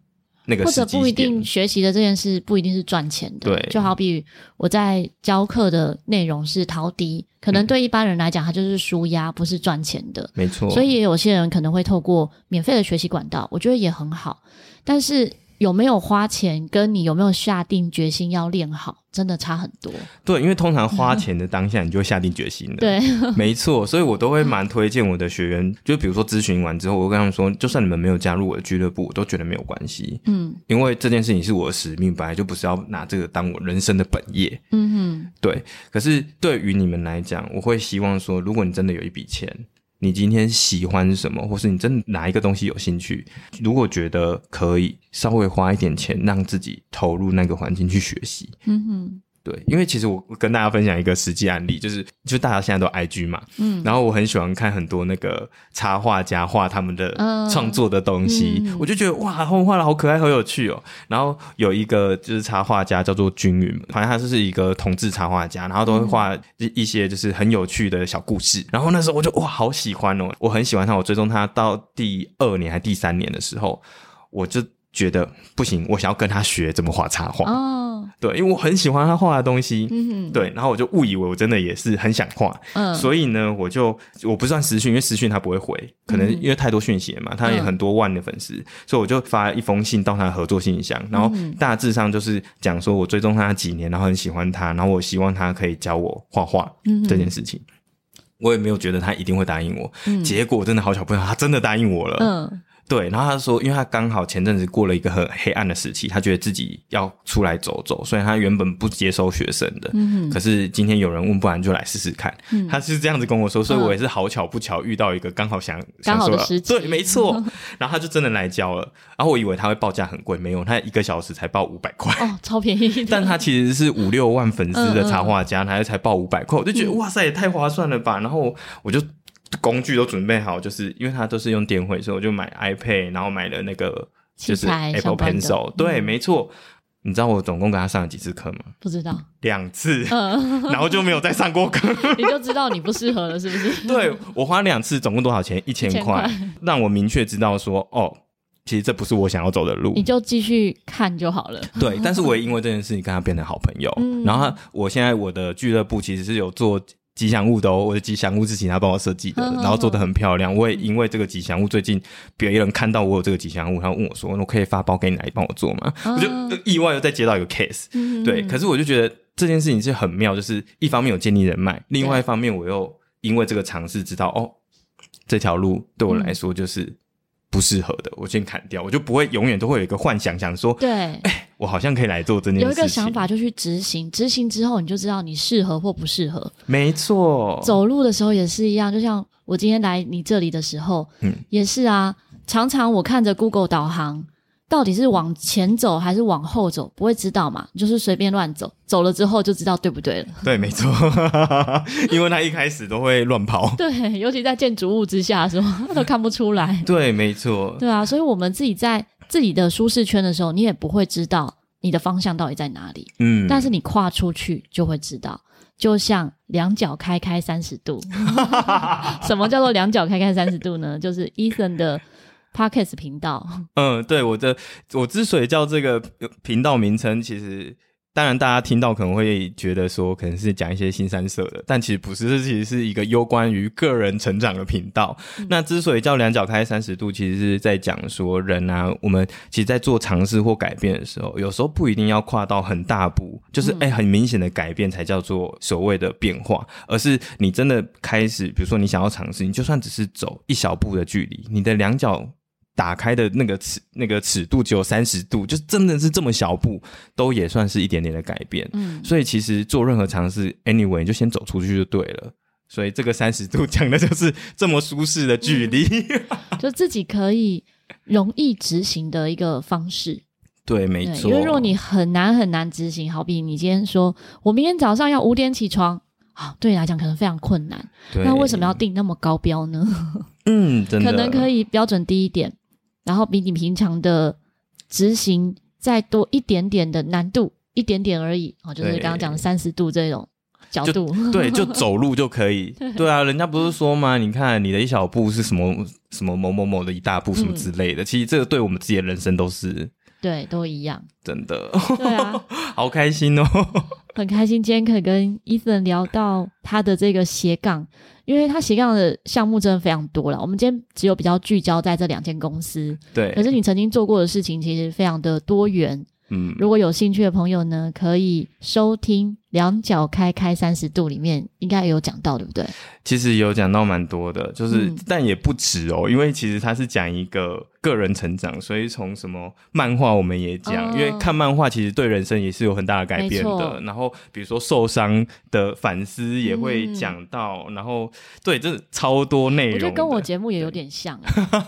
那个或者不一定学习的这件事不一定是赚钱的，对，就好比我在教课的内容是陶笛，可能对一般人来讲，它就是舒压，不是赚钱的，没错。所以也有些人可能会透过免费的学习管道，我觉得也很好，但是。有没有花钱，跟你有没有下定决心要练好，真的差很多。对，因为通常花钱的当下，你就会下定决心了。对，没错，所以我都会蛮推荐我的学员，就比如说咨询完之后，我会跟他们说，就算你们没有加入我的俱乐部，我都觉得没有关系。嗯，因为这件事情是我的使命，本来就不是要拿这个当我人生的本业。嗯哼，对。可是对于你们来讲，我会希望说，如果你真的有一笔钱。你今天喜欢什么，或是你真的哪一个东西有兴趣？如果觉得可以，稍微花一点钱，让自己投入那个环境去学习。嗯哼，对，因为其实我跟大家分享一个实际案例，就是就大家现在都 IG 嘛，嗯，然后我很喜欢看很多那个插画家画他们的创作的东西，嗯、我就觉得哇，他们画的好可爱，好有趣哦。然后有一个就是插画家叫做均匀，好像他就是一个同志插画家，然后都会画一些就是很有趣的小故事。然后那时候我就哇，好喜欢哦，我很喜欢他，我追踪他到第二年还第三年的时候，我就。觉得不行，我想要跟他学怎么画插画。哦，对，因为我很喜欢他画的东西。嗯，对，然后我就误以为我真的也是很想画。嗯，所以呢，我就我不算私讯，因为私讯他不会回，可能因为太多讯息了嘛，他也很多万的粉丝，嗯、所以我就发一封信到他的合作信箱，然后大致上就是讲说我追踪他几年，然后很喜欢他，然后我希望他可以教我画画这件事情。嗯、我也没有觉得他一定会答应我，嗯、结果真的好巧不巧，他真的答应我了。嗯。对，然后他说，因为他刚好前阵子过了一个很黑暗的时期，他觉得自己要出来走走，所以他原本不接收学生的。嗯。可是今天有人问，不然就来试试看。嗯。他是这样子跟我说，所以我也是好巧不巧遇到一个刚好想刚好的时机。对，没错。然后他就真的来教了。然后我以为他会报价很贵，没有，他一个小时才报五百块。哦，超便宜。但他其实是五六万粉丝的插画家，他才报五百块，我就觉得哇塞，也太划算了吧。然后我就。工具都准备好，就是因为他都是用电绘，所以我就买 iPad，然后买了那个就是 Apple Pencil。对，没错。你知道我总共给他上了几次课吗？不知道，两次，然后就没有再上过课。你就知道你不适合了，是不是？对，我花两次，总共多少钱？一千块，让我明确知道说，哦，其实这不是我想要走的路。你就继续看就好了。对，但是我也因为这件事情跟他变成好朋友。然后，我现在我的俱乐部其实是有做。吉祥物的哦，我的吉祥物是请他帮我设计的，然后做的很漂亮。我也因为这个吉祥物，最近别人看到我有这个吉祥物，他问我说：“我可以发包给你来帮我做吗？”啊、我就意外又再接到一个 case，对。可是我就觉得这件事情是很妙，就是一方面有建立人脉，另外一方面我又因为这个尝试知道哦，这条路对我来说就是。嗯不适合的，我先砍掉，我就不会永远都会有一个幻想，想说，对，哎，我好像可以来做这件事情。有一个想法就去执行，执行之后你就知道你适合或不适合。没错，走路的时候也是一样，就像我今天来你这里的时候，嗯，也是啊，常常我看着 Google 导航。到底是往前走还是往后走，不会知道嘛？就是随便乱走，走了之后就知道对不对了。对，没错，因为他一开始都会乱跑。对，尤其在建筑物之下的时候，都看不出来。对，没错。对啊，所以我们自己在自己的舒适圈的时候，你也不会知道你的方向到底在哪里。嗯，但是你跨出去就会知道，就像两脚开开三十度。什么叫做两脚开开三十度呢？就是 Ethan 的。Podcast 频道，嗯，对，我的我之所以叫这个频道名称，其实当然大家听到可能会觉得说，可能是讲一些新三色的，但其实不是，这其实是一个攸关于个人成长的频道。嗯、那之所以叫两脚开三十度，其实是在讲说人啊，我们其实在做尝试或改变的时候，有时候不一定要跨到很大步，就是哎、嗯欸、很明显的改变才叫做所谓的变化，而是你真的开始，比如说你想要尝试，你就算只是走一小步的距离，你的两脚。打开的那个尺，那个尺度只有三十度，就真的是这么小步，都也算是一点点的改变。嗯，所以其实做任何尝试，anyway，你就先走出去就对了。所以这个三十度讲的就是这么舒适的距离，嗯，就自己可以容易执行的一个方式。对，没错。因为如果你很难很难执行，好比你今天说我明天早上要五点起床，啊，对你来讲可能非常困难。对那为什么要定那么高标呢？嗯，真的。可能可以标准低一点。然后比你平常的执行再多一点点的难度，一点点而已哦，就是刚刚讲的三十度这种角度，对，就走路就可以。对啊，人家不是说吗？你看你的一小步是什么什么某某某的一大步什么之类的，嗯、其实这个对我们自己的人生都是对，都一样，真的。对啊，好开心哦，很开心今天可以跟 Ethan 聊到他的这个斜杠。因为他斜杠的项目真的非常多了，我们今天只有比较聚焦在这两间公司。对，可是你曾经做过的事情其实非常的多元。嗯，如果有兴趣的朋友呢，可以收听《两脚开开三十度》里面应该有讲到，对不对？其实有讲到蛮多的，就是、嗯、但也不止哦，因为其实它是讲一个个人成长，所以从什么漫画我们也讲，哦、因为看漫画其实对人生也是有很大的改变的。然后比如说受伤的反思也会讲到，嗯、然后对，这超多内容，我觉得跟我节目也有点像，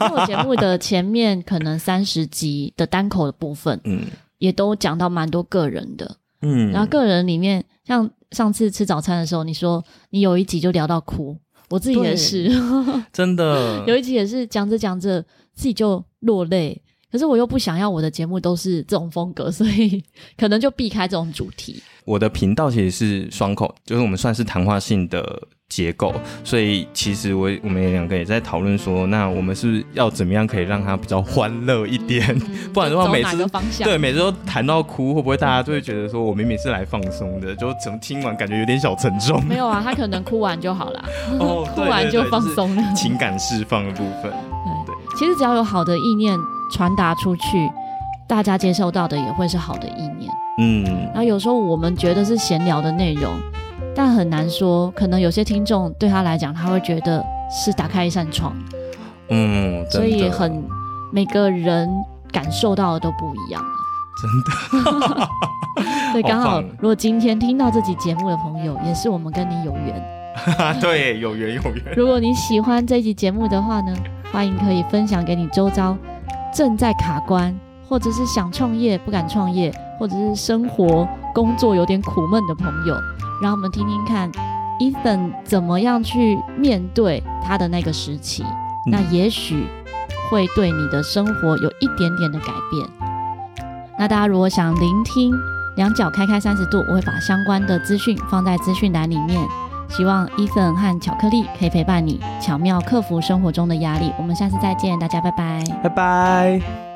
因为我节目的前面可能三十集的单口的部分，嗯。也都讲到蛮多个人的，嗯，然后个人里面，像上次吃早餐的时候，你说你有一集就聊到哭，我自己也是，真的。有一集也是讲着讲着自己就落泪。可是我又不想要我的节目都是这种风格，所以可能就避开这种主题。我的频道其实是双口，就是我们算是谈话性的结构，所以其实我我们两个也在讨论说，那我们是要怎么样可以让他比较欢乐一点？嗯、不然的话，每次对每次都谈到哭，会不会大家就会觉得说我明明是来放松的，就怎么听完感觉有点小沉重？没有啊，他可能哭完就好了，哦，哭完就放松了，情感释放的部分。对，其实只要有好的意念。传达出去，大家接受到的也会是好的意念。嗯，然后有时候我们觉得是闲聊的内容，但很难说，可能有些听众对他来讲，他会觉得是打开一扇窗。嗯，所以很每个人感受到的都不一样啊。真的。所以刚好，如果今天听到这集节目的朋友，也是我们跟你有缘。对，有缘有缘。如果你喜欢这集节目的话呢，欢迎可以分享给你周遭。正在卡关，或者是想创业不敢创业，或者是生活工作有点苦闷的朋友，让我们听听看，Ethan 怎么样去面对他的那个时期，嗯、那也许会对你的生活有一点点的改变。那大家如果想聆听两脚开开三十度，我会把相关的资讯放在资讯栏里面。希望 Ethan 和巧克力可以陪伴你，巧妙克服生活中的压力。我们下次再见，大家拜拜，拜拜。